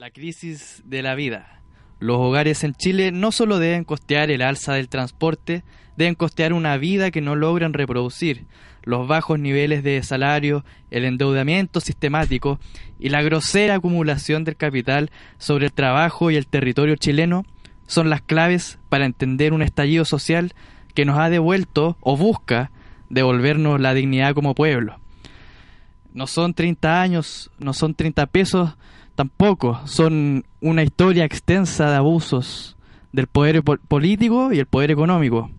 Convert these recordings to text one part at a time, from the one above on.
La crisis de la vida. Los hogares en Chile no solo deben costear el alza del transporte, deben costear una vida que no logran reproducir. Los bajos niveles de salario, el endeudamiento sistemático y la grosera acumulación del capital sobre el trabajo y el territorio chileno son las claves para entender un estallido social que nos ha devuelto o busca devolvernos la dignidad como pueblo. No son 30 años, no son 30 pesos tampoco, son una historia extensa de abusos del poder político y el poder económico.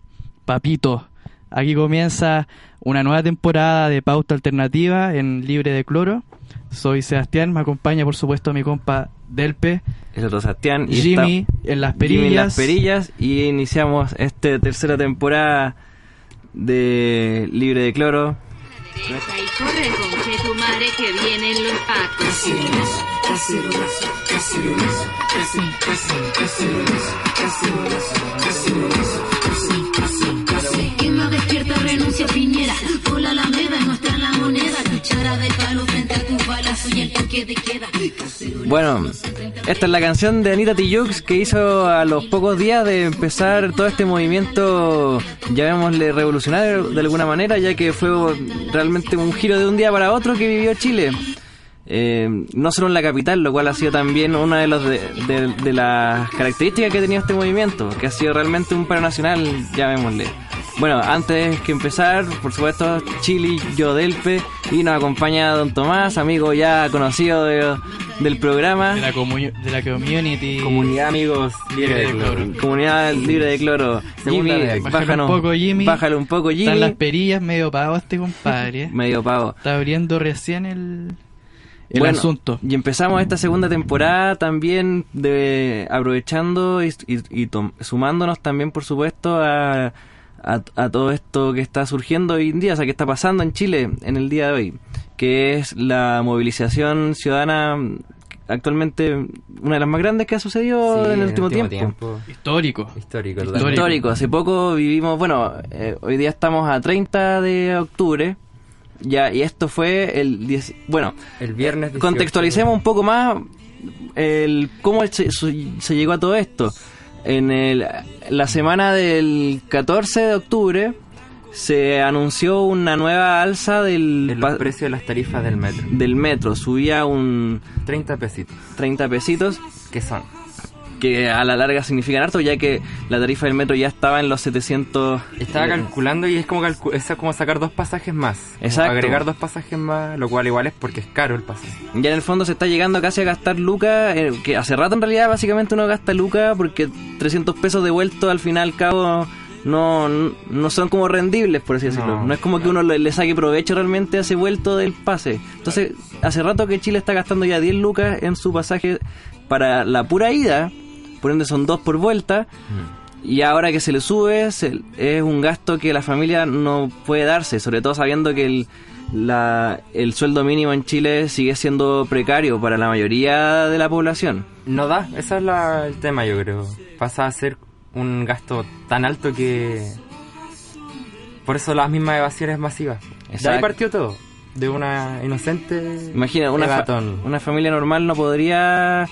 Papito, aquí comienza una nueva temporada de pauta alternativa en Libre de Cloro. Soy Sebastián, me acompaña por supuesto mi compa Delpe. Es otro Sebastián. Y Jimmy en las perillas. Jimmy en las perillas y iniciamos esta tercera temporada de Libre de Cloro. Y corre con tu madre que vienen los pacos Bueno, esta es la canción de Anita Tijoux que hizo a los pocos días de empezar todo este movimiento, llamémosle revolucionario de alguna manera, ya que fue realmente un giro de un día para otro que vivió Chile. Eh, no solo en la capital, lo cual ha sido también una de, los de, las características que ha tenido este movimiento, que ha sido realmente un paro nacional, llamémosle. Bueno, antes que empezar, por supuesto, Chili, Yodelpe, y nos acompaña Don Tomás, amigo ya conocido del programa. De la, de la community. Comunidad amigos libre de, cloro. Comunidad libre de cloro. Jimmy, bájale un poco, Jimmy. Bájale un poco, Jimmy. Están las perillas medio pago este compadre. medio pago. Está abriendo recién el el asunto. Y empezamos esta segunda temporada también de aprovechando y, sumándonos también, por supuesto, a, a, todo esto que está surgiendo hoy en día, o sea, que está pasando en Chile en el día de hoy, que es la movilización ciudadana actualmente una de las más grandes que ha sucedido en el último, tiempo. Histórico. Histórico. Histórico. Hace poco vivimos, bueno, eh, hoy día estamos a 30 de octubre ya, y esto fue el 10, bueno, el viernes. contextualicemos un poco más el cómo se, se, llegó a todo esto. En el, la semana del 14 de octubre se anunció una nueva alza del precio de las tarifas del metro. Del metro, subía un 30 pesitos. 30 pesitos. ¿Qué son? Que a la larga significan harto, ya que la tarifa del metro ya estaba en los 700... Estaba calculando y es como, es como sacar dos pasajes más. Exacto. Agregar dos pasajes más, lo cual igual es porque es caro el pasaje. Ya en el fondo se está llegando casi a gastar lucas, eh, que hace rato en realidad básicamente uno gasta lucas porque 300 pesos devueltos al final al cabo no, no son como rendibles, por así decirlo. No, es como que uno le, saque provecho realmente a ese vuelto del pase. Entonces, hace rato que Chile está gastando ya 10 lucas en su pasaje para la pura ida por ende son dos por vuelta. Mm. Y ahora que se le sube, es un gasto que la familia no puede darse, sobre todo sabiendo que el, el sueldo mínimo en Chile sigue siendo precario para la mayoría de la población. No da, ese es el tema yo creo. Pasa a ser un gasto tan alto que... Por eso las mismas evasiones masivas. Exacto. Ya ahí partió todo. De una inocente... Imagina, una, una familia normal no podría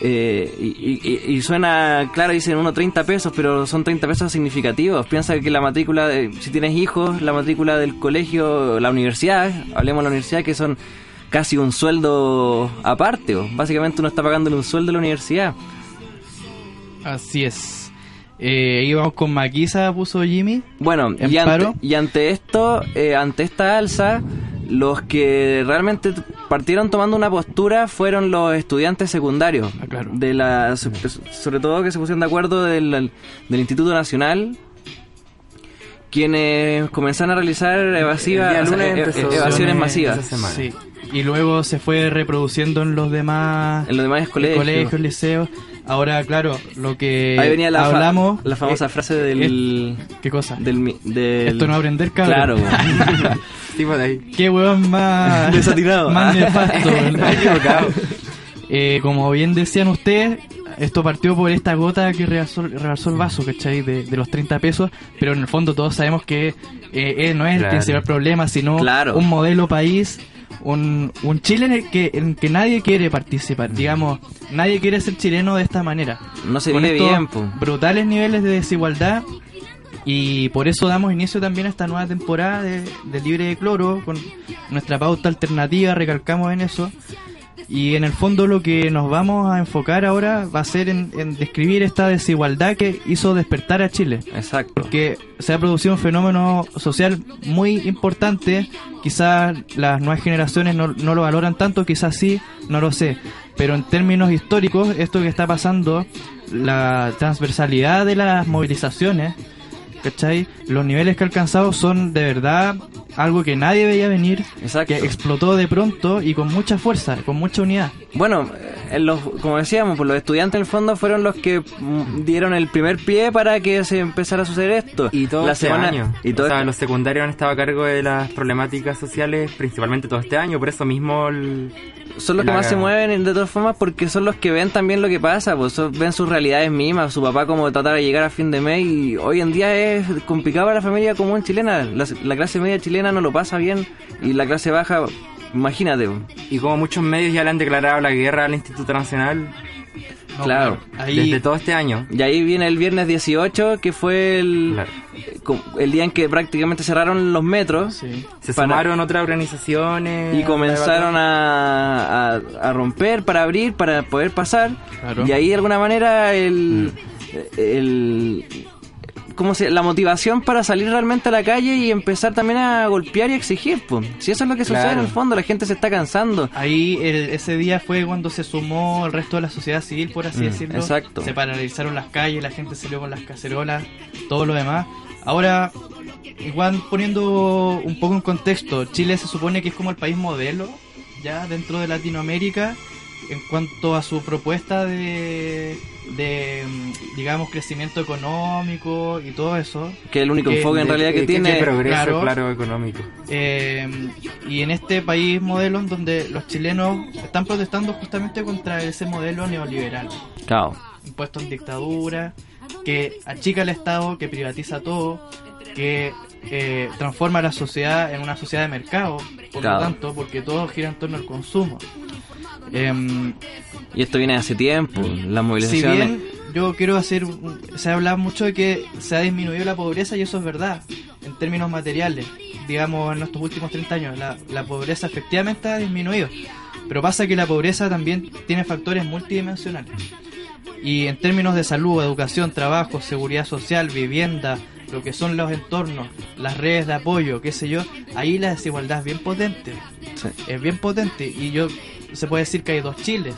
eh, y, suena, claro, dicen unos 30 pesos, pero son 30 pesos significativos. Piensa que la matrícula, de, si tienes hijos, la matrícula del colegio, la universidad, hablemos de la universidad, que son casi un sueldo aparte. Básicamente uno está pagándole un sueldo a la universidad. Así es. Eh, íbamos con Maquisa, puso Jimmy. Bueno, y ante, y ante, esto, eh, ante esta alza, los que realmente partieron tomando una postura fueron los estudiantes secundarios. Ah, de la, sobre todo que se pusieron de acuerdo del, Instituto Nacional, quienes comenzaron a realizar evasivas, eh, evasiones masivas. y luego se fue reproduciendo en los demás, En los demás colegios. colegios, liceos. Ahora, claro, lo que Ahí venía la, fa- hablamos... la famosa eh, frase del... ¿Qué cosa? del, mi- del- Esto no aprender, cabrón. Claro. Tipo de ahí. Qué huevón más... Desatinado. Más nefasto, equivocado. Eh, como bien decían ustedes, esto partió por esta gota que rebalsó, rebalsó el vaso, ¿cachai? De, de los 30 pesos, pero en el fondo todos sabemos que eh, eh, no es el principal problema, sino Claro. un modelo país, un, un Chile en el, que, en el que nadie quiere participar, digamos, nadie quiere ser chileno de esta manera. No se vive bien, po. brutales niveles de desigualdad y por eso damos inicio también a esta nueva temporada de, de Libre de Cloro con nuestra pauta alternativa, recalcamos en eso. Y en el fondo lo que nos vamos a enfocar ahora va a ser en, en describir esta desigualdad que hizo despertar a Chile. Exacto. Porque se ha producido un fenómeno social muy importante, quizás las nuevas generaciones no, no lo valoran tanto, quizás sí, no lo sé. Pero en términos históricos, esto que está pasando, la transversalidad de las movilizaciones, ¿cachai? Los niveles que ha alcanzado son de verdad algo que nadie veía venir, Exacto. que explotó de pronto y con mucha fuerza, con mucha unidad. Bueno, en los, como decíamos, pues los estudiantes en el fondo fueron los que dieron el primer pie para que se empezara a suceder esto. Y todo La este semana- año. Y todo o sea, este- los secundarios han estado a cargo de las problemáticas sociales principalmente todo este año. Por eso mismo el- son los que la- más se mueven de todas formas porque son los que ven también lo que pasa, pues son- ven sus realidades mismas, su papá como tratar de llegar a fin de mes y hoy en día es complicado para la familia común chilena, la, la clase media chilena no lo pasa bien y la clase baja, imagínate. pues. y como muchos medios ya le han declarado la guerra al Instituto Nacional No, Claro. Ahí, desde todo este año. Y ahí viene el viernes 18 que fue el, Claro. el día en que prácticamente cerraron los metros. sí. Se sumaron otras organizaciones Y comenzaron a, a, a romper para abrir, para poder pasar. Claro. Y ahí de alguna manera el... el ¿Cómo se, la motivación para salir realmente a la calle y empezar también a golpear y exigir, pues. Si eso es lo que sucede Claro. en el fondo, la gente se está cansando. Ahí el- ese día fue cuando se sumó el resto de la sociedad civil, por así Mm, decirlo. exacto. Se paralizaron las calles, la gente salió con las cacerolas, todo lo demás. Ahora, igual poniendo un poco en contexto, Chile se supone que es como el país modelo, ya dentro de Latinoamérica, en cuanto a su propuesta de, de mm, digamos, crecimiento económico y todo eso. Que es el único Que- enfoque en De- realidad que de- tiene... de progreso, claro. claro, económico. Eh, y en este país modelo en donde los chilenos están protestando justamente contra ese modelo neoliberal, Claro. impuesto en dictadura, que achica el Estado, que privatiza todo, que eh, transforma la sociedad en una sociedad de mercado, por Claro. lo tanto, porque todo gira en torno al consumo. Em, Y esto viene hace tiempo, las si movilizaciones... bien yo quiero hacer, se habla mucho de que se ha disminuido la pobreza y eso es verdad, en términos materiales, digamos en estos últimos 30 años, la, la pobreza efectivamente ha disminuido, pero pasa que la pobreza también tiene factores multidimensionales. Y en términos de salud, educación, trabajo, seguridad social, vivienda, lo que son los entornos, las redes de apoyo, qué sé yo, ahí la desigualdad es bien potente Sí. es bien potente y yo se puede decir que hay dos Chiles.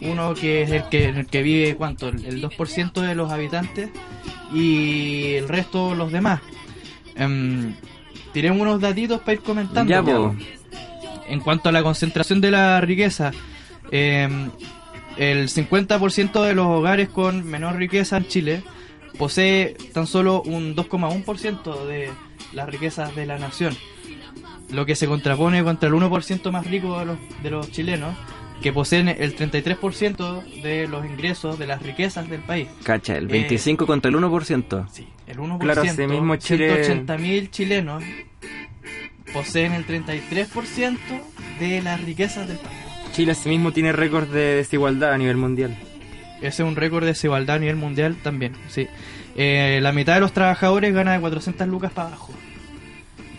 Uno que es el que en el que vive cuánto el el 2% de los habitantes y el resto los demás. Em, tiré unos datitos para ir comentando. Ya, en cuanto a la concentración de la riqueza em, el 50% de los hogares con menor riqueza en Chile posee tan solo un 2,1% de las riquezas de la nación lo que se contrapone contra el 1% más rico de los, de los chilenos, que poseen el 33% de los ingresos de las riquezas del país. Cacha, el Eh, 25 contra el 1%. Sí, el 1%. Claro, ese mismo Chile- 180.000 chilenos poseen el 33% de las riquezas del país. Chile asimismo tiene récord de desigualdad a nivel mundial. Ese es un récord de desigualdad a nivel mundial también, sí. Eh, la mitad de los trabajadores gana de 400 lucas para abajo,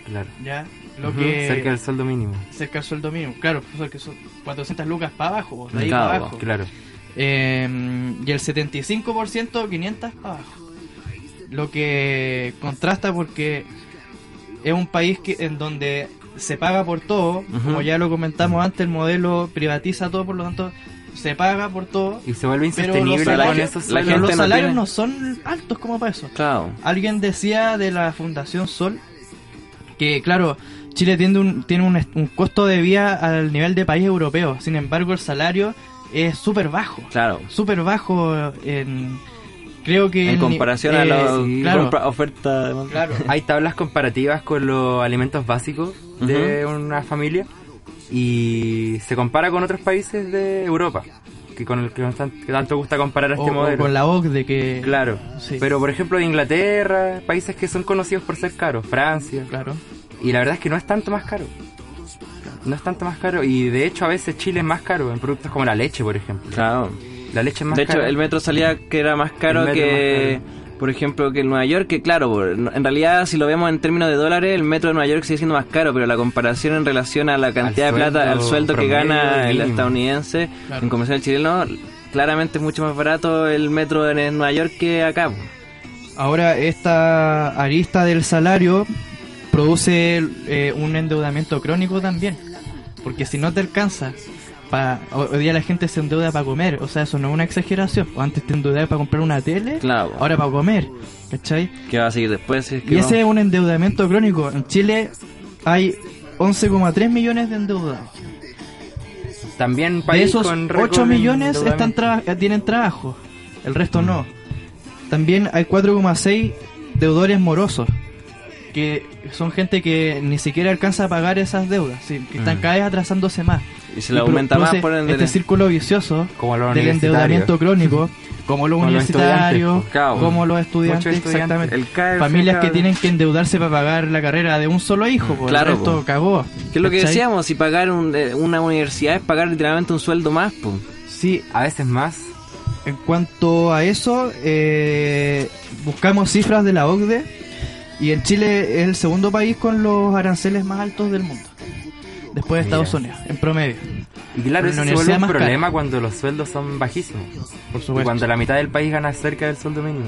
Claro. ¿ya? Lo que... Cerca del sueldo mínimo. cerca del sueldo mínimo. Claro, pues, que son 400 lucas para abajo, de ahí Claro, para abajo. Claro. Eh, y el 75% 500 para abajo. Lo que contrasta porque es un país que en donde se paga por todo, como ya lo comentamos antes, el modelo privatiza todo, por lo tanto se paga por todo. Y se vuelve Pero los insostenible con salarios, la los gente no salarios tiene- no son altos como para eso. Claro. Alguien decía de la Fundación Sol que, claro, Chile tiene un, tiene un, un costo de vida al nivel de país europeo. Sin embargo, el salario es súper bajo. Claro. Súper bajo en... Creo que... En comparación a eh, la claro, oferta. demanda. claro. Hay tablas comparativas con los alimentos básicos de una familia y se compara con otros países de Europa, que con el que, nos tan- que tanto gusta comparar a este O- o modelo. con la OCDE que... Claro, Sí. pero por ejemplo de Inglaterra, países que son conocidos por ser caros, Francia, Claro. Y la verdad es que no es tanto más caro. No es tanto más caro y de hecho a veces Chile es más caro en productos como la leche, por ejemplo. Claro. La leche es más De hecho, cara. el metro salía que era más caro que, más por ejemplo, que el Nueva York, que claro, en realidad si lo vemos en términos de dólares, el metro de Nueva York sigue siendo más caro, pero la comparación en relación a la cantidad de plata, al sueldo que gana el estadounidense Claro. en comparación al chileno, claramente es mucho más barato el metro en Nueva York que acá. Ahora, esta arista del salario produce eh, un endeudamiento crónico también. Porque si no te alcanza, pa, ho- hoy día la gente se endeuda para comer. O sea, eso no es una exageración. Antes te endeudabas para comprar una tele, Claro. ahora para comer. ¿Cachai? ¿Qué va a seguir después? Si es que Y no? ese es un endeudamiento crónico. En Chile hay 11,3 millones de endeudados. También De país esos, con récord 8 de millones están eh, tienen trabajo, el resto no. También hay 4,6 deudores morosos, que son gente que ni siquiera alcanza a pagar esas deudas, sí, que están Mm. cada vez atrasándose más. Y se le aumenta más por ende. Este círculo vicioso Como los del endeudamiento crónico, como los Como universitarios, claro. como los estudiantes, exactamente. El Familias que el tienen que endeudarse para pagar la carrera de un solo hijo, pues Claro, el resto po. cagó. ¿Qué es lo que ¿cachai? decíamos? Si pagar un- eh, una universidad es pagar literalmente un sueldo más, pues. Sí, A veces más. En cuanto a eso, eh, buscamos cifras de la OCDE y en Chile es el segundo país con los aranceles más altos del mundo. Después de Mira. Estados Unidos, en promedio. Y claro, eso se vuelve un problema cuando los sueldos son bajísimos. Por Y supuesto. cuando la mitad del país gana cerca del sueldo mínimo.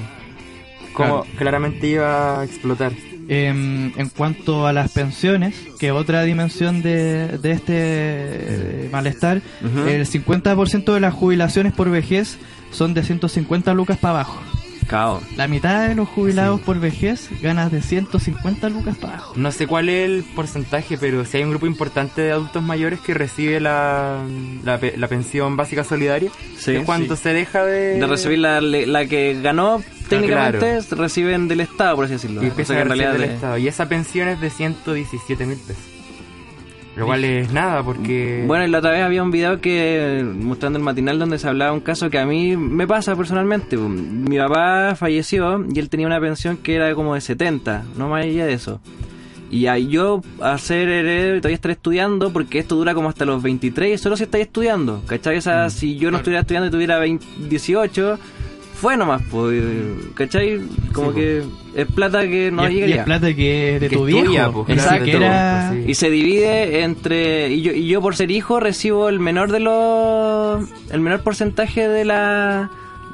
Como Claro. claramente iba a explotar. Em, en cuanto a las pensiones, que otra dimensión de, de este eh, malestar, Ujú. el 50% de las jubilaciones por vejez son de 150 lucas para abajo. La mitad de los jubilados por vejez ganan de 150 lucas para abajo. No sé cuál es el porcentaje, pero si hay un grupo importante de adultos mayores que recibe la, la, la pensión básica solidaria. Sí, es cuando se deja de... de recibir la, la que ganó técnicamente claro. reciben del Estado por así decirlo Y O empieza sea que a en recibir realidad del de- Estado. Y esa pensión es de 117 mil pesos. Lo cual es nada, porque... bueno y la otra vez había un video que mostrando el matinal donde se hablaba un caso que a mí me pasa personalmente mi papá falleció y él tenía una pensión que era como de 70 no más allá de eso. Y ahí yo a ser heredero todavía estar estudiando porque esto dura como hasta los 23 y solo si estáis estudiando ¿cachai? O sea, si yo no estuviera estudiando y tuviera 20 18 fue nomás, pues, ¿cachai? Como Sí, que es plata que no y, es, y es plata que es de Que tu tuya, viejo. pues. Y se divide entre y yo, y yo por ser hijo recibo el menor de los el menor porcentaje de la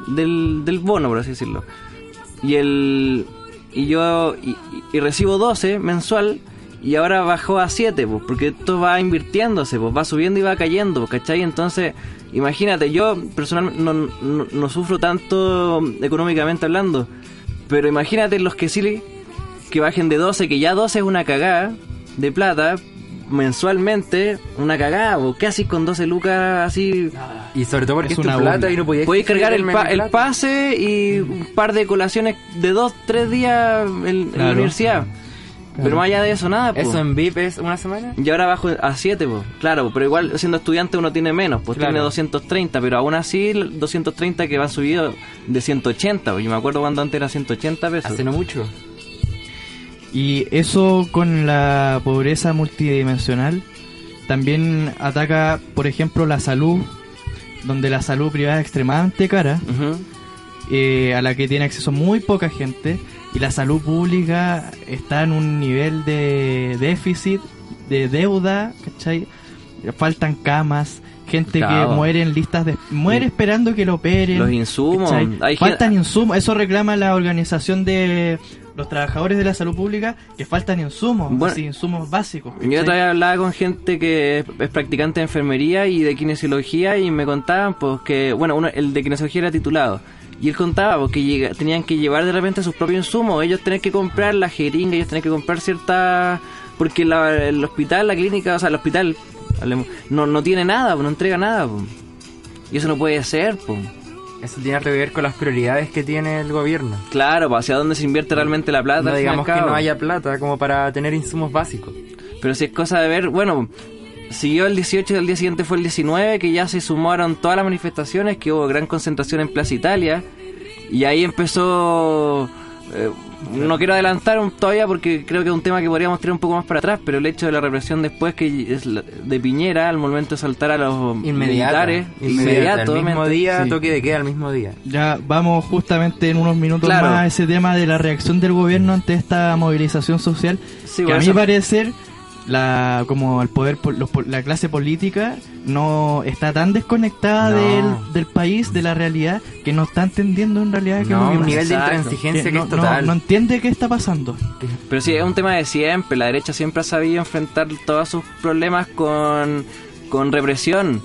del, del bono por así decirlo. Y el y yo y, y recibo 12 mensual y ahora bajó a 7, pues, porque esto va invirtiéndose, pues va subiendo y va cayendo, ¿cachai? Entonces, imagínate, yo personalmente no, no, no sufro tanto económicamente hablando, pero imagínate los que sí que bajen de 12, que ya 12 es una cagada de plata mensualmente, una cagada, o casi con 12 lucas así. Y sobre todo porque Es es, tu una plata y no podías Podéis cargar el, pa- el pase y un par de colaciones de 2, 3 días en, en la Claro. Pero más allá de eso, nada, pues. ¿Eso en VIP es una semana? Y ahora bajo a 7, pues. Claro, pero igual siendo estudiante uno tiene menos, pues Claro. tiene 230, pero aún así el 230 que va subido de 180, pues. Yo me acuerdo cuando antes era 180 pesos. Hace no mucho. Y eso con la pobreza multidimensional también ataca, por ejemplo, la salud, donde la salud privada es extremadamente cara, eh, a la que tiene acceso muy poca gente, y la salud pública está en un nivel de déficit, de deuda, ¿cachai? Faltan camas, gente Claro. que muere en listas de... muere esperando que lo operen. Los insumos. ¿cachai? Hay faltan insumos, eso reclama la organización de los trabajadores de la salud pública, que faltan insumos, Bueno, así, insumos básicos. Yo ¿cachai? todavía hablaba con gente que es, es practicante de enfermería y de kinesiología y me contaban pues que, bueno, uno, el de kinesiología era titulado. Y él contaba pues, que tenían que llevar de repente sus propios insumos, ellos tenían que comprar la jeringa, ellos tenían que comprar ciertas... porque la- el hospital, la clínica, o sea, el hospital no, no tiene nada, po, no entrega nada. po. Y eso no puede ser, po. Eso tiene que ver con las prioridades que tiene el gobierno. Claro, po, hacia dónde se invierte realmente la plata. No digamos que no haya plata como para tener insumos básicos. Pero si es cosa de ver, bueno, siguió el 18 y el día siguiente fue el 19, que ya se sumaron todas las manifestaciones, que hubo gran concentración en Plaza Italia, y ahí empezó... eh, no quiero adelantar un- todavía porque creo que es un tema que podríamos tirar un poco más para atrás, pero el hecho de la represión después que es de Piñera al momento de saltar a los Inmediata. militares, Inmediata. El mismo inmediato, día, Sí. toque de queda el mismo día. Ya vamos justamente en unos minutos Claro. más a ese tema de la reacción del gobierno ante esta movilización social. Sí, que a mi parecer, la, como el poder, los la clase política no está tan desconectada No. del, del país, de la realidad, que no está entendiendo en realidad que No, un pasa. nivel de intransigencia que, no, es no- total. no entiende qué está pasando. Pero sí, es un tema de siempre. La derecha siempre ha sabido enfrentar todos sus problemas con, con represión.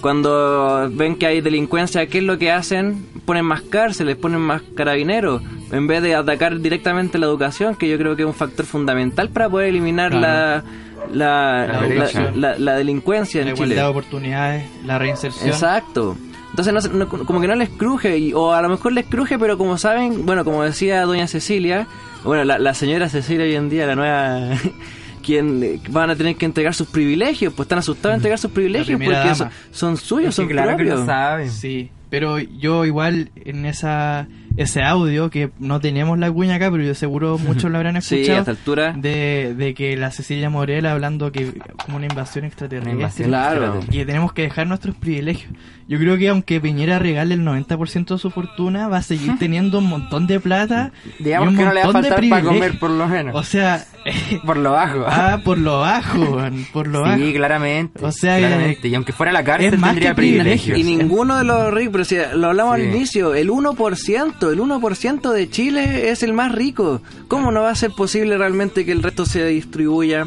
Cuando ven que hay delincuencia, ¿qué es lo que hacen? Ponen más cárceles, ponen más carabineros, en vez de atacar directamente la educación, que yo creo que es un factor fundamental para poder eliminar Claro. la, la, La la, la- la delincuencia La en igualdad Chile. de oportunidades, la reinserción. Exacto. Entonces, no, no- como que no les cruje, y- o a lo mejor les cruje, pero como saben, bueno, como decía doña Cecilia, bueno, la, la señora Cecilia hoy en día, la nueva, quien eh, van a tener que entregar sus privilegios, pues están asustados de entregar sus privilegios porque son, son suyos, Es que son claro que propios. lo saben. Sí, pero yo igual en esa ese audio que no tenemos la cuña acá, pero yo seguro muchos lo habrán Sí, escuchado. a esta altura. de, de que la Cecilia Morel hablando que como una invasión extraterrestre. Una invasión Claro. extraterrestre. Y que tenemos que dejar nuestros privilegios. Yo creo que aunque Piñera regale el 90% de su fortuna, va a seguir teniendo un montón de plata. y Digamos un que no le va a faltar para privilegios. comer por lo menos. O sea, por lo bajo. ah, por lo bajo, man, por lo sí, bajo. claramente. O sea, claramente. Y aunque fuera la cárcel es más tendría que privilegio. Y ninguno de los ricos, pero si lo hablamos Sí. al inicio, el 1%, el 1% de Chile es el más rico. ¿Cómo no va a ser posible realmente que el resto se distribuya?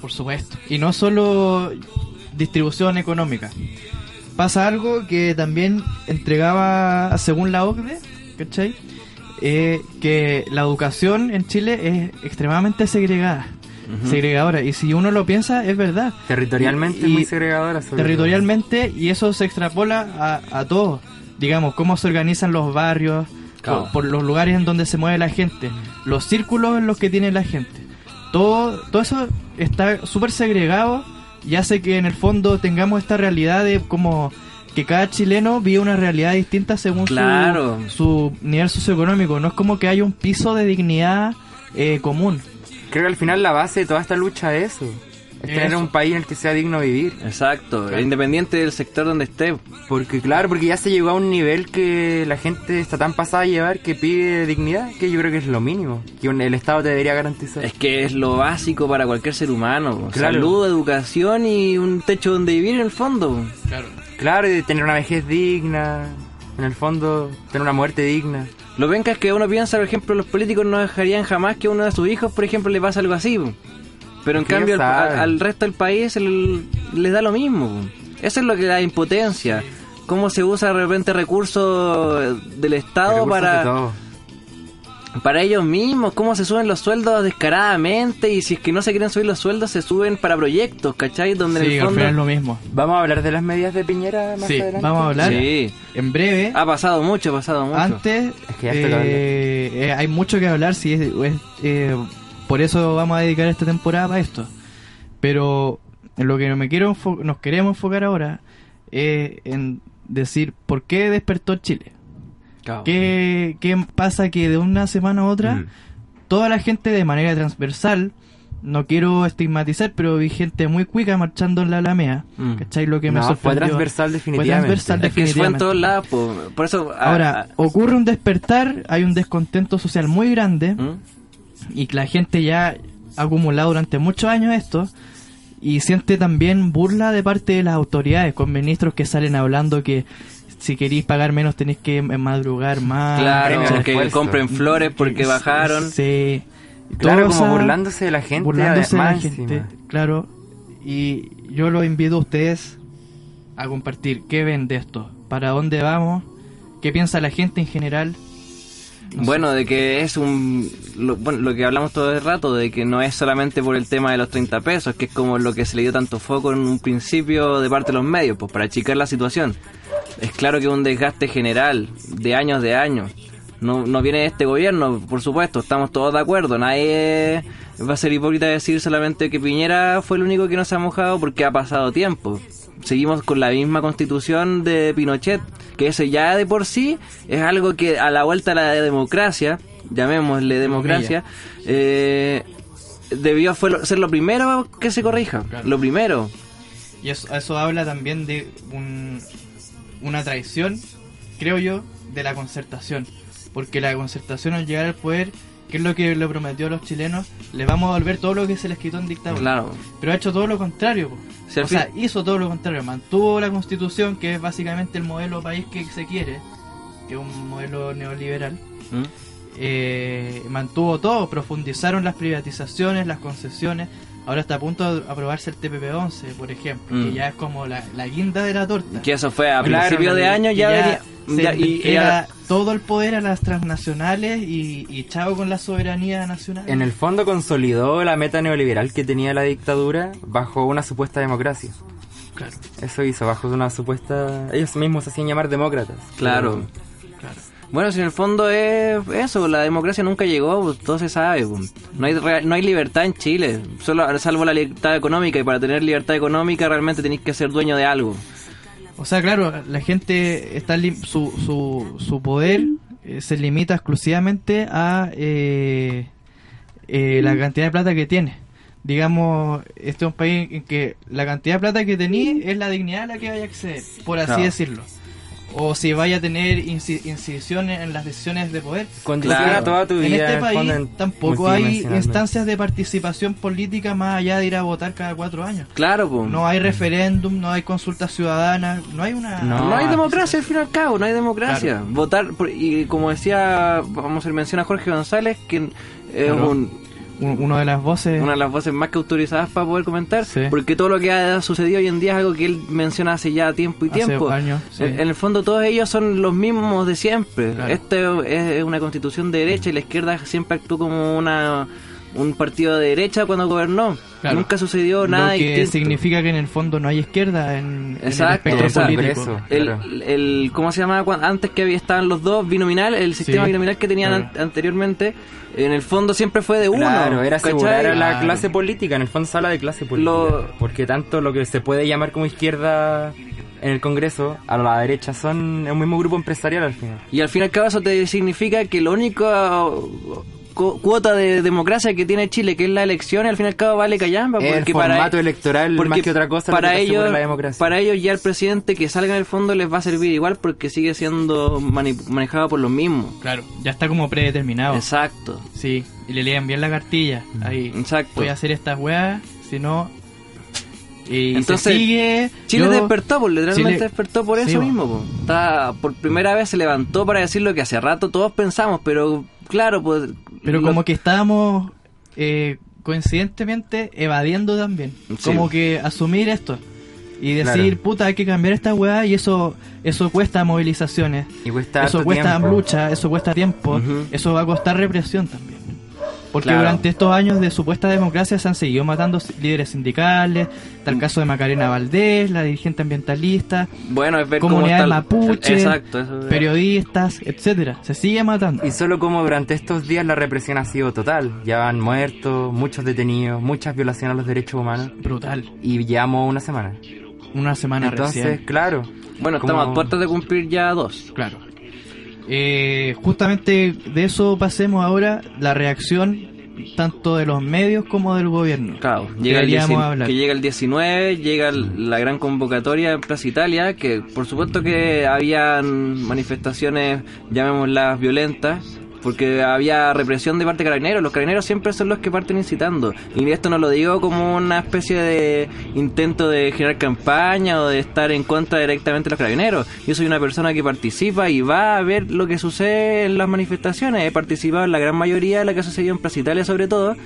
Por supuesto. Y no solo distribución económica. Pasa algo que también entregaba, según la OCDE, ¿cachai? Eh, que la educación en Chile es extremadamente segregada. Segregadora. Y si uno lo piensa, es verdad. Territorialmente Y- muy segregadora. Territorialmente, y eso se extrapola a, a todo. Digamos, cómo se organizan los barrios, Claro. por, por los lugares en donde se mueve la gente, los círculos en los que tiene la gente. Todo, todo eso está súper segregado y hace que en el fondo tengamos esta realidad de como que cada chileno vive una realidad distinta según su- Claro. su, nivel socioeconómico. No es como que haya un piso de dignidad eh, común. Creo que al final la base de toda esta lucha es eso. Es tener Eso. un país en el que sea digno vivir. Exacto, Claro. independiente del sector donde esté. Porque claro, porque ya se llegó a un nivel que la gente está tan pasada a llevar que pide dignidad, que yo creo que es lo mínimo, que un- el Estado te debería garantizar. Es que es lo básico para cualquier ser humano. Claro. Salud, educación y un techo donde vivir en el fondo. Claro, y de tener una vejez digna, en el fondo, tener una muerte digna. Lo venca es que uno piensa, por ejemplo, los políticos no dejarían jamás que a uno de sus hijos, por ejemplo, le pase algo así. Pero en cambio al, resto del país el- les da lo mismo. Eso es lo que da impotencia. Cómo se usa de repente recursos del Estado Recursos para, para ellos mismos, cómo se suben los sueldos descaradamente y si es que no se quieren subir los sueldos se suben para proyectos, ¿cachai? Donde en Sí, el al fondo... final es lo mismo. Vamos a hablar de las medidas de Piñera más Sí, adelante. vamos a hablar Sí, en breve. ha pasado mucho, ha pasado mucho. Antes, Es que ya eh, eh, hay mucho que hablar, sí, es- es- eh, por eso vamos a dedicar esta temporada a esto. Pero en lo que me quiero nos queremos enfocar ahora es en decir por qué despertó Chile. Claro. ¿Qué, qué pasa que de una semana a otra Mm. toda la gente de manera transversal, no quiero estigmatizar, pero vi gente muy cuica marchando en la Alameda, Mm. ¿cachai? Lo que me fue sorprendió. transversal Fue definitivamente. transversal se fue en definitivamente. todos lados, po. por eso... ah, Ahora, ah, ocurre un despertar, hay un descontento social muy grande ¿Mm? Y que la gente ya ha acumulado durante muchos años esto y siente también burla de parte de las autoridades con ministros que salen hablando que si queréis pagar menos tenéis que madrugar más. Claro, que esfuerzo. compren flores porque Que- bajaron. Sí. Claro, como esa- burlándose de la gente. burlándose de la gente, claro. Y yo los invito a ustedes a compartir qué ven de esto, para dónde vamos, qué piensa la gente en general. Bueno, de que es un... Lo, bueno, lo que hablamos todo el rato, de que no es solamente por el tema de los 30 pesos, que es como lo que se le dio tanto foco en un principio de parte de los medios, pues para achicar la situación. Es claro que un desgaste general, de años de años. No, no viene de este gobierno, por supuesto, estamos todos de acuerdo. Nadie va a ser hipócrita decir solamente que Piñera fue el único que no se ha mojado porque ha pasado tiempo. Seguimos con la misma constitución de Pinochet, que eso ya de por sí es algo que a la vuelta a la democracia, llamémosle democracia, eh, debió fue ser lo primero que se corrija, lo primero. Y eso, eso habla también de un, una traición, creo yo, de la concertación. Porque la concertación al llegar al poder, que es lo que le prometió a los chilenos, le vamos a volver todo lo que se les quitó en dictadura. Claro. Pero ha hecho todo lo contrario. o sea, hizo todo lo contrario. Mantuvo la constitución, que es básicamente el modelo país que se quiere, que es un modelo neoliberal. ¿Mm? Eh, mantuvo todo, profundizaron las privatizaciones, las concesiones. Ahora está a punto de aprobarse el TPP-11, por ejemplo, Mm. que ya es como la, la guinda de la torta. Que eso fue a Claro, principio de año Y ya, venía- se ya- y, ahora- todo el poder a las transnacionales y, y chao con la soberanía nacional. En el fondo consolidó la meta neoliberal que tenía la dictadura bajo una supuesta democracia. Claro, Eso hizo, bajo una supuesta... Ellos mismos se hacían llamar demócratas. claro. claro. Bueno, si en el fondo es eso, la democracia nunca llegó, pues, todo se sabe. pues. No hay rea- no hay libertad en Chile, solo salvo la libertad económica y para tener libertad económica realmente tenéis que ser dueño de algo. O sea, claro, la gente está su, su, su poder eh, se limita exclusivamente a eh, eh, la cantidad de plata que tiene. Digamos, este es un país en que la cantidad de plata que tenéis es la dignidad a la que vaya a acceder, por así Claro. decirlo. O si vaya a tener inci- incisiones en las decisiones de poder. Claro. toda tu vida. En este país tampoco hay instancias de participación política más allá de ir a votar cada cuatro años. Claro, pues. No hay referéndum, no hay consulta ciudadana, no hay una... No. No hay democracia al fin y al cabo, no hay democracia. Claro. Votar, por- y como decía, vamos a hacer mención a Jorge González, que es Claro. un- Un- Una de las voces... una de las voces más que autorizadas para poder comentar, Sí. porque todo lo que ha sucedido hoy en día es algo que él menciona hace ya tiempo y Hace tiempo. años, sí. en, en el fondo todos ellos son los mismos de siempre. Claro. Esto es una constitución de derecha y la izquierda siempre actuó como una un partido de derecha cuando gobernó. Claro. Nunca sucedió nada Lo que distinto. significa que en el fondo no hay izquierda en, en el Exacto, espectro político. El, Claro. el, ¿Cómo se llamaba? Antes que había estaban los dos binominal, el sistema Sí, binominal que tenían claro. an- anteriormente, en el fondo siempre fue de uno. Claro, era ¿cachai? asegurar a la Claro. clase política, en el fondo se habla de clase política. Lo- Porque tanto lo que se puede llamar como izquierda en el Congreso, a la derecha son el mismo grupo empresarial al final. Y al fin y al cabo eso te significa que uh, cu- cuota de democracia que tiene Chile, que es la elección, al fin y al cabo vale callampa. El Porque formato para, electoral porque más que otra cosa para ellos, la democracia. para ellos ya el presidente que salga en el fondo les va a servir igual porque sigue siendo mani- manejado por los mismos. Claro, ya está como predeterminado. Exacto, Sí, y le leen bien la cartilla. Ahí, exacto. voy a hacer estas weas, si no... Y Entonces, sigue... Chile yo- despertó, pues literalmente Chile- despertó por eso mismo. po. Está, por primera vez se levantó para decir lo que hace rato todos pensamos, pero claro, pues... Pero como que estábamos eh, coincidentemente evadiendo también. Sí. Como que asumir esto. Y decir, Claro. puta, hay que cambiar esta weá y eso eso cuesta movilizaciones. Y cuesta eso cuesta tiempo. lucha, eso cuesta tiempo, eso va a costar represión también. Porque Claro. durante estos años de supuesta democracia se han seguido matando líderes sindicales, está el caso de Macarena Valdés, la dirigente ambientalista, Bueno, es ver cómo comunidades mapuche, Exacto, eso es- periodistas, etcétera. Se sigue matando. Y solo como durante estos días la represión ha sido total. Ya han muerto, muchos detenidos, muchas violaciones a los derechos humanos. Brutal. Y llevamos una semana. Una semana Entonces, recién. claro. Bueno, como- estamos a puertas de cumplir ya dos. Claro. Eh, justamente de eso pasemos ahora la reacción tanto de los medios como del gobierno. Claro, llega el, Deberíamos 19 hablar. que llega el 19, llega el- la gran convocatoria en Plaza Italia, que por supuesto que habían manifestaciones, llamémoslas violentas, porque había represión de parte de carabineros. Los carabineros siempre son los que parten incitando. Y esto no lo digo como una especie de intento de generar campaña o de estar en contra directamente de los carabineros. Yo soy una persona que participa y va a ver lo que sucede en las manifestaciones. He participado en la gran mayoría de la que ha sucedido en Plaza Italia sobre todo.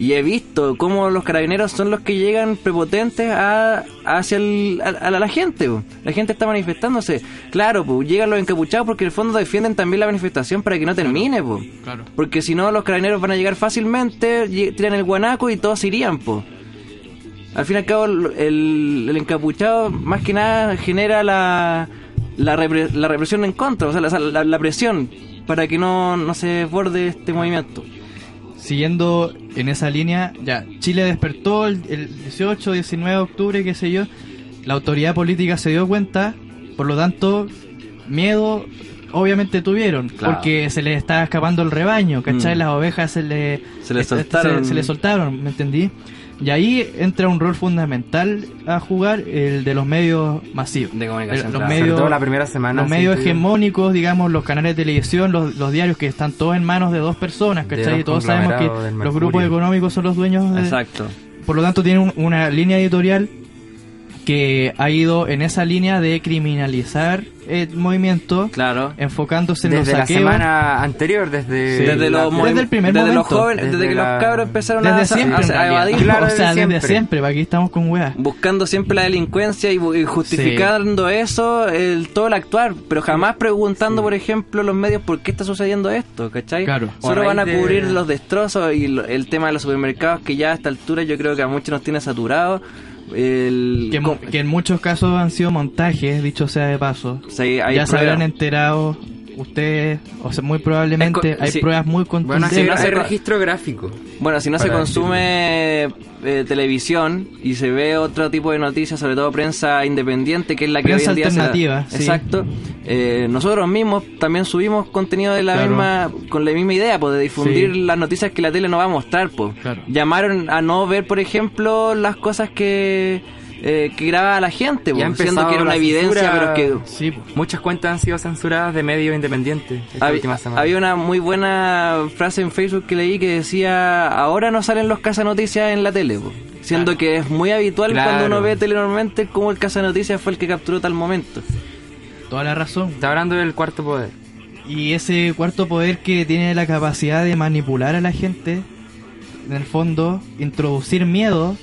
Y he visto cómo los carabineros son los que llegan prepotentes a, hacia el- a, a la gente. po. La gente está manifestándose. Claro, pues llegan los encapuchados porque en el fondo defienden también la manifestación para que no termine. po. Claro. Porque si no, los carabineros van a llegar fácilmente, tiran el guanaco y todos irían. po. Al fin y al cabo, el, el- el encapuchado más que nada genera la, la, repre- la represión en contra, o sea, la, la- la presión para que no, no se desborde este movimiento. Siguiendo en esa línea, ya, Chile despertó el, el 18, 19 de octubre, qué sé yo, la autoridad política se dio cuenta, por lo tanto, miedo obviamente tuvieron, Claro. porque se les estaba escapando el rebaño, ¿cachai? Mm. Las ovejas se le, Se les soltaron. Se, se les soltaron, ¿me entendí? Y ahí entra un rol fundamental a jugar el de los medios masivos. De comunicación, El- los claro. medios, Sobre todo la primera semana. los sí, medios hegemónicos, digamos, los canales de televisión, los, los diarios que están todos en manos de dos personas, ¿cachai? Y todos sabemos que los grupos económicos son los dueños de... Exacto. Por lo tanto, tienen un- una línea editorial que ha ido en esa línea de criminalizar el movimiento, Claro. enfocándose en los Desde la semana anterior, desde... Sí. Desde, la- los, desde movim- el primer desde los jóvenes, desde, Desde que la- los cabros empezaron a, Desde a- siempre, a- evadir, Claro, o sea, desde siempre. aquí estamos con weas. buscando siempre la delincuencia y, justificando eso, el, todo el actuar, pero jamás preguntando, por ejemplo, los medios por qué está sucediendo esto, ¿cachai? Claro. Solo van a de- cubrir los destrozos y lo- el tema de los supermercados que ya a esta altura yo creo que a muchos nos tiene saturados. El, Que, en muchos casos han sido montajes, dicho sea de paso. hay- ya se habrán enterado ustedes, o sea, muy probablemente hay sí. pruebas muy Bueno, contundentes. sí, no hay se- registro gráfico. Bueno, si no se consume eh, televisión y se ve otro tipo de noticias, sobre todo prensa independiente, que es la que Prensa hoy en día se da- alternativa, sí. Exacto. Eh, nosotros mismos también subimos contenido de la Claro. misma con la misma idea, pues de difundir Sí. las noticias que la tele no va a mostrar, pues. Claro. Llamaron a no ver, por ejemplo, las cosas que eh, que graba la gente, Ya pues, empezado que era una evidencia, censura. pero que Sí, pues. Muchas cuentas han sido censuradas de medios independientes esta Hab- última semana. Había una muy buena frase en Facebook que leí que decía, ahora no salen los casanoticias en la tele, po". siendo Claro. que es muy habitual Claro. cuando uno ve tele normalmente como el casanoticias fue el que capturó tal momento. toda la razón. Está hablando del cuarto poder. Y ese cuarto poder que tiene la capacidad de manipular a la gente, en el fondo, introducir miedo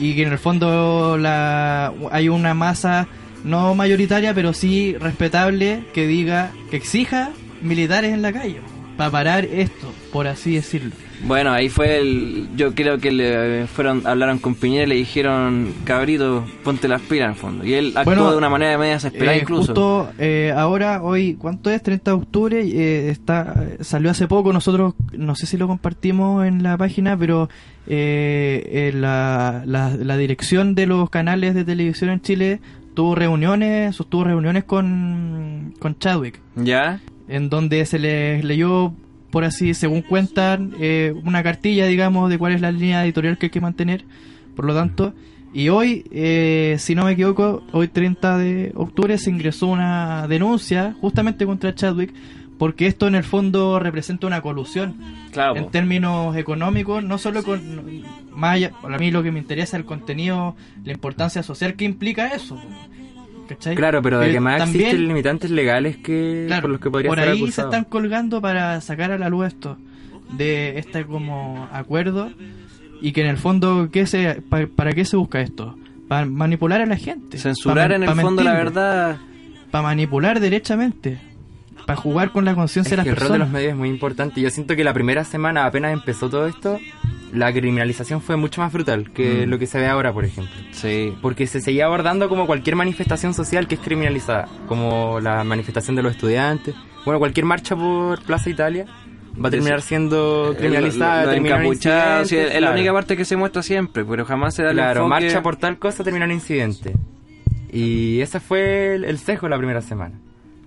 y que en el fondo la, hay una masa no mayoritaria, pero sí respetable que diga, que exija militares en la calle para parar esto, por así decirlo. Bueno, ahí fue el, yo creo que le fueron, hablaron con Piñera y le dijeron, cabrito, ponte las pilas en el fondo. Y él actuó Bueno, de una manera media desesperada Eh, incluso. Justo eh, ahora, hoy, ¿cuánto es? 30 de octubre, eh, está, salió hace poco, nosotros, no sé si lo compartimos en la página, pero eh, eh, la, la, la dirección de los canales de televisión en Chile tuvo reuniones, sostuvo reuniones con, con Chadwick, ¿Ya? en donde se les leyó, por así, según cuentan, eh, una cartilla, digamos, de cuál es la línea editorial que hay que mantener. Por lo tanto, y hoy, eh, si no me equivoco, hoy 30 de octubre se ingresó una denuncia justamente contra Chadwick, porque esto en el fondo representa una colusión Claro. en términos económicos, no solo con más allá- para mí lo que me interesa es el contenido, la importancia social que implica eso. ¿Cachai? Claro, pero de Eh, que más también- existen limitantes legales que Claro, por los que podría por ser ahí se están colgando para sacar a la luz esto de este como acuerdo y que en el fondo ¿qué se, pa- para qué se busca esto para manipular a la gente Censurar Pa- en el fondo la verdad. para manipular derechamente para jugar con la conciencia de que las el rol de los personas medios es muy importante. Yo siento que la primera semana, apenas empezó todo esto, la criminalización fue mucho más brutal que Mm. lo que se ve ahora, por ejemplo. Sí. Porque se seguía abordando como cualquier manifestación social que es criminalizada, como la manifestación de los estudiantes. Bueno, cualquier marcha por Plaza Italia va a terminar siendo criminalizada. Lo- lo- lo termina en encapuchado, sí, es la única parte que se muestra siempre, pero jamás se da Claro, marcha por tal cosa termina en incidente. Y ese fue el, el sesgo la primera semana.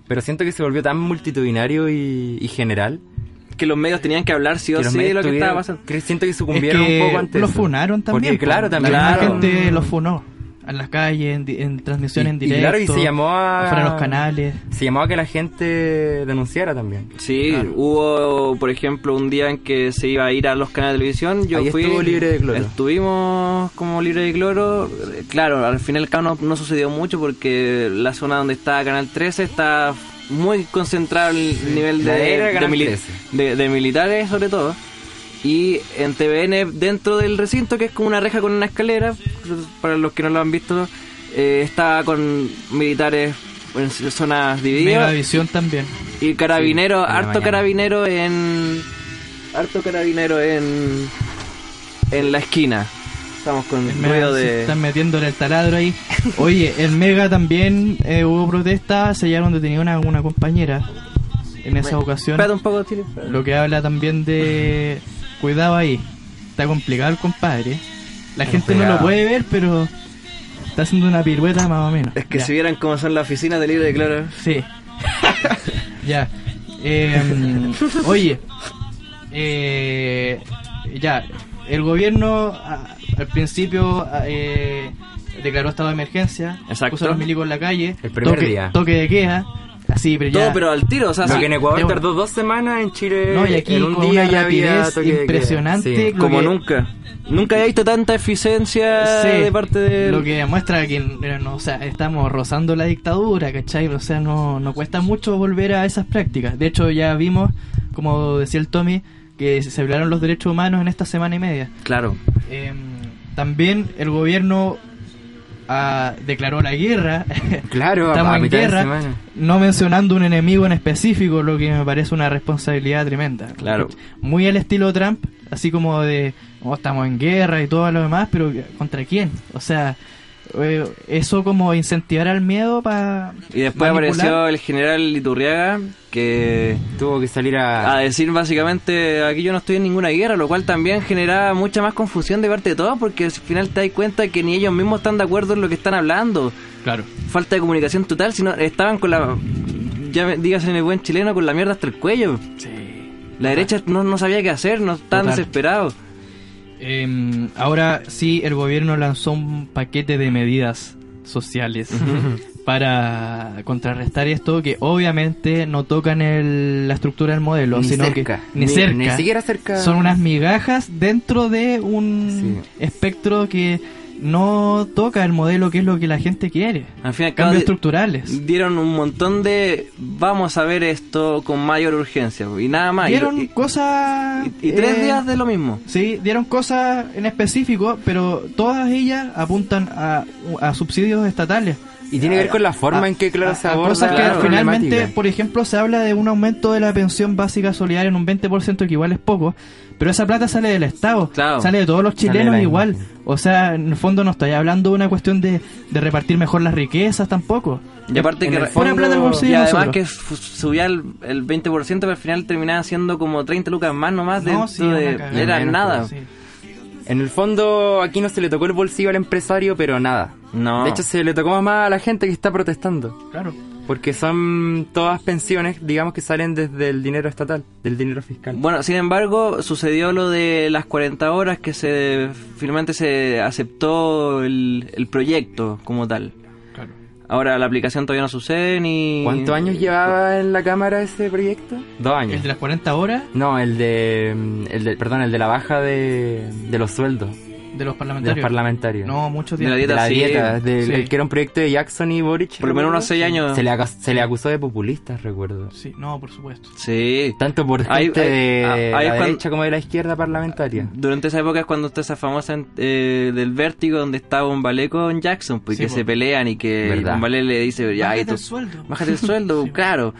Pero siento que se volvió tan multitudinario y, y general que los medios tenían que hablar sí o que sí de lo que estaba pasando. que siento que es sucumbieron que un poco ante los funaron también Porque, claro, también. la Claro. gente los funó en las calles en, en transmisión Y- en y directo claro, y se llamó a- afuera de los canales Se llamó a que la gente denunciara también. Sí, Claro. hubo, por ejemplo, un día en que se iba a ir a los canales de televisión. Yo Ahí fui. estuvo libre de cloro. Estuvimos como libre de cloro. Claro, al final cabo no, no sucedió mucho porque la zona donde está Canal 13 está muy concentrado el nivel de, de, Canal mili- 13. de- de militares, sobre todo. Y en TVN, dentro del recinto, que es como una reja con una escalera, para los que no lo han visto, eh, está con militares en zonas divididas. Megavisión también. Y carabinero, Sí, harto carabinero en. Harto carabinero en. En la esquina. Estamos con El ruido se de. están metiéndole el taladro ahí. Oye, en Mega también eh, hubo protestas, sellaron detenida una, una compañera en esa ocasión. Espérate un poco, Tiri. Lo que habla también de cuidado ahí. Está complicado el compadre. La gente no lo puede ver, pero está haciendo una pirueta más o menos. Es que Ya. si vieran cómo son las oficinas de libre declaro. Sí. ya. Eh, oye. eh, ya. El gobierno a- al principio eh, declaró estado de emergencia. Exacto. Puso a los milicos en la calle. El primer toque, día. Toque de queda. Así, pero ya. Todo, pero al tiro, o sea, sí, que en Ecuador tardó dos semanas, en Chile No, y aquí en un con día una ya había impresionante. Sí. como que- nunca. Nunca había visto tanta eficiencia Sí, de parte de. Lo que demuestra que eh, no, o sea, estamos rozando la dictadura, ¿cachai? O sea, no, no cuesta mucho volver a esas prácticas. De hecho, ya vimos, como decía el Tommy, que se violaron los derechos humanos en esta semana y media. Claro. Eh, también el gobierno ah, declaró la guerra. Claro, Estamos a en mitad de guerra, semana. no mencionando un enemigo en específico, lo que me parece una responsabilidad tremenda. Claro. Muy al estilo Trump, así como de, oh, estamos en guerra y todo lo demás, pero ¿contra quién? O sea, eh, eso como incentivar al miedo para... Y después apareció el general Iturriaga que Tuvo que salir a a... decir básicamente aquí yo no estoy en ninguna guerra, lo cual también genera mucha más confusión de parte de todos porque al final te das cuenta que ni ellos mismos están de acuerdo en lo que están hablando. Claro. Falta de comunicación total, sino estaban con la ya me- digas en el buen chileno con la mierda hasta el cuello. La derecha no, no sabía qué hacer, no estaban Total. desesperados. Eh, ahora sí, el gobierno lanzó un paquete de medidas sociales para contrarrestar esto que obviamente no tocan el- la estructura del modelo, Ni sino cerca. que ni, Ni- cerca. ni siquiera cerca. Son unas migajas dentro de un espectro que no toca el modelo que es lo que la gente quiere. Al fin Cambios estructurales. dieron un montón de vamos a ver esto con mayor urgencia y nada más. Dieron y, cosas... y- y tres eh, días de lo mismo. Sí, dieron cosas en específico, pero todas ellas apuntan a, a subsidios estatales. Y tiene que ver con la forma en que, claro, a- se aborda cosas que la finalmente, por ejemplo, se habla de un aumento de la pensión básica solidaria en un 20%, que igual es poco, pero esa plata sale del Estado, Claro. sale de todos los de chilenos igual. O sea, en el fondo no estoy hablando de una cuestión de, de repartir mejor las riquezas tampoco. Y aparte En que Pura plata bolsillo y de además nosotros. que subía el, el 20%, pero al final terminaba siendo como 30 lucas más nomás. No, dentro sí, de, era Menos, nada. Sí. En el fondo, aquí no se le tocó el bolsillo al empresario, pero nada. No. De hecho, se le tocó más a la gente que está protestando. Claro. Porque son todas pensiones, digamos, que salen desde el dinero estatal, del dinero fiscal. Bueno, sin embargo, sucedió lo de las 40 horas que se finalmente se aceptó el, el proyecto como tal. Ahora la aplicación todavía no sucede ni... ¿Cuántos años llevaba en la Cámara ese proyecto? Dos años. El de las 40 horas No, el de, mm, el de, perdón, el de la baja de, de los sueldos de los de parlamentarios. los parlamentarios. No, mucho De la tiempo. dieta, de la sí. dieta, del- Sí. el que era un proyecto de Jackson y Boric. Por lo menos unos seis años. Se le, acus- se le acusó de populista, recuerdo. Sí, no, por supuesto. Sí. Tanto por gente ahí- de es la cuando- derecha como de la izquierda parlamentaria. Durante esa época es cuando está esa famosa eh, del vértigo donde estaba Bombalé con Jackson, pues Sí, que se pelean y que Verdad. Bombalé le dice, ya, Bájate tú- el sueldo. bájate el sueldo, Sí. claro.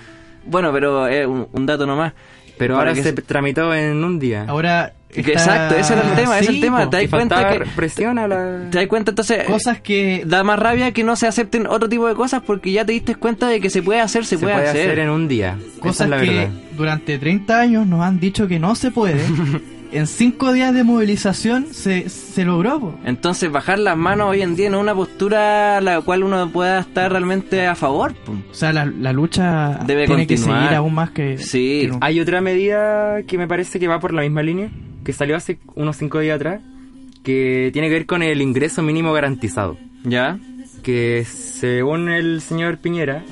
Bueno, pero es un, un dato nomás. Pero ahora que se se- tramitó en un día. Ahora. Exacto, ese era el tema, ese es el tema, te das cuenta que- presión a la... ¿Te das cuenta entonces? Cosas que. Da más rabia que no se acepten otro tipo de cosas porque ya te diste cuenta de que se puede hacer, se, se puede, hacer. en un día. Cosas es la que verdad. durante 30 años nos han dicho que no se puede. en 5 días de movilización se, se logró. po. Entonces bajar las manos hoy en día no es una postura a la cual uno pueda estar realmente a favor. po. O sea, la, la lucha Debe tiene que seguir aún más que. Sí. que nunca. Hay otra medida que me parece que va por la misma línea, que salió hace unos cinco días atrás, que tiene que ver con el ingreso mínimo garantizado. ¿Ya? Que según el señor Piñera,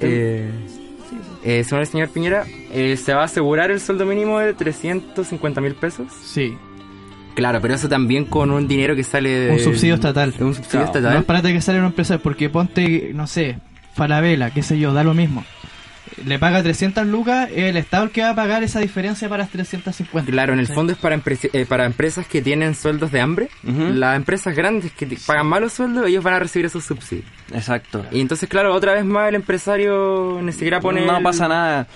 eh, eh, según el señor Piñera, eh, se va a asegurar el sueldo mínimo de 350 mil pesos. Sí. Claro, pero eso también con un dinero que sale de... Un subsidio estatal. Un subsidio Claro. estatal. No es para que sale una empresa, porque ponte, no sé, Falabella, qué sé yo, da lo mismo. Le paga 300 lucas, es el Estado el que va a pagar esa diferencia para las 350. Claro, en el Sí. fondo es para, eh, para empresas que tienen sueldos de hambre. Las empresas grandes que pagan malos sueldos, ellos van a recibir esos subsidios. Exacto. Y entonces, claro, otra vez más el empresario ni siquiera pone... No el- pasa nada.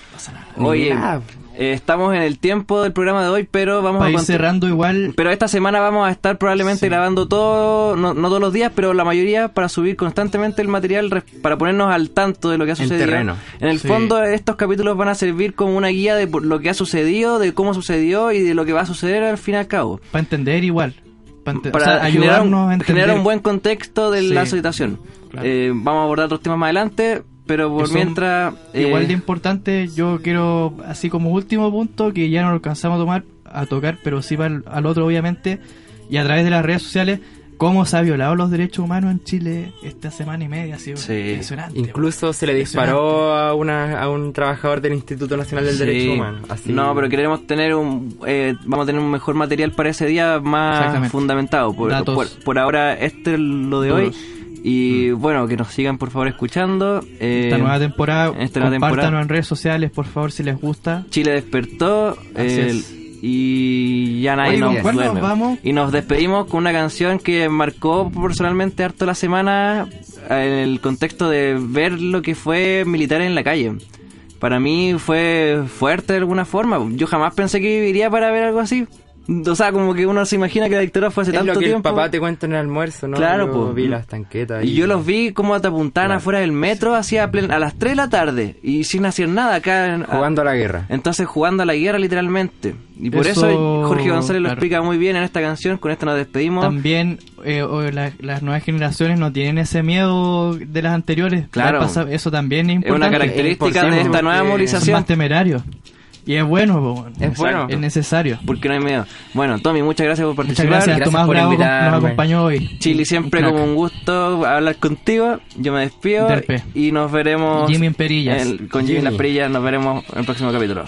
Ni Oye, nada. Eh, estamos en el tiempo del programa de hoy, pero vamos Para a ir cerrando igual, Pero esta semana vamos a estar probablemente Sí. grabando todo, no, no todos los días, pero la mayoría para subir constantemente el material, para ponernos al tanto de lo que ha En sucedido. terreno. En el Sí. fondo, estos capítulos van a servir como una guía de lo que ha sucedido, de cómo sucedió y de lo que va a suceder al fin y al cabo. para entender igual. Para, o Para generar, ayudarnos a entender. generar un buen contexto de Sí. la situación. Claro. Eh, vamos a abordar otros temas más adelante, pero por Eso, mientras... eh, Igual de importante, yo quiero, así como último punto, que ya no lo alcanzamos a tomar, a tocar, pero sí para el- al otro, obviamente, y a través de las redes sociales, cómo se ha violado los derechos humanos en Chile esta semana y media. Ha sido Sí. impresionante. Incluso se le disparó a, una, a un trabajador del Instituto Nacional del Sí. Derecho Humano. Así, No, pero queremos tener un, eh, vamos a tener un mejor material para ese día más fundamentado. Por, Datos. por, por ahora este es lo de hoy Y bueno que nos sigan por favor escuchando. Eh, Esta nueva temporada, esta nueva compártanos temporada. en redes sociales, por favor, si les gusta. Chile despertó eh, y ya nadie Oye, nos ¿con cuál nos duerme. vamos? Y nos despedimos con una canción que marcó personalmente harto la semana eh, en el contexto de ver lo que fue militar en la calle. Para mí fue fuerte de alguna forma. Yo jamás pensé que viviría para ver algo así. O sea, como que uno se imagina que la dictadura fue hace es tanto lo que tiempo. el papá te cuenta en el almuerzo, ¿no? Claro, Yo vi las tanquetas. Y yo los vi como te apuntaban Claro. afuera del metro hacia plen- a las 3 de la tarde y sin hacer nada acá. en- Jugando a la guerra. entonces jugando a la guerra literalmente. Y por eso, Eso, Jorge González lo explica muy bien en esta canción. Con esta nos despedimos. También eh, la- las nuevas generaciones no tienen ese miedo de las anteriores. Claro. Eso también es es una importante. característica Es de esta nueva son Son movilización. más temerarios. Y es bueno, po, bueno. Es bueno. Es necesario. Porque no hay miedo. Bueno, Tommy, muchas gracias por Muchas participar. gracias, Gracias Tomás por Bravo, que nos invitarme. acompañó hoy. Chili, siempre como un gusto hablar contigo. Yo me despido Derpe. y nos veremos Jimmy en Perillas. en- con Jimmy en las Jimmy. perillas. Nos veremos en el próximo capítulo.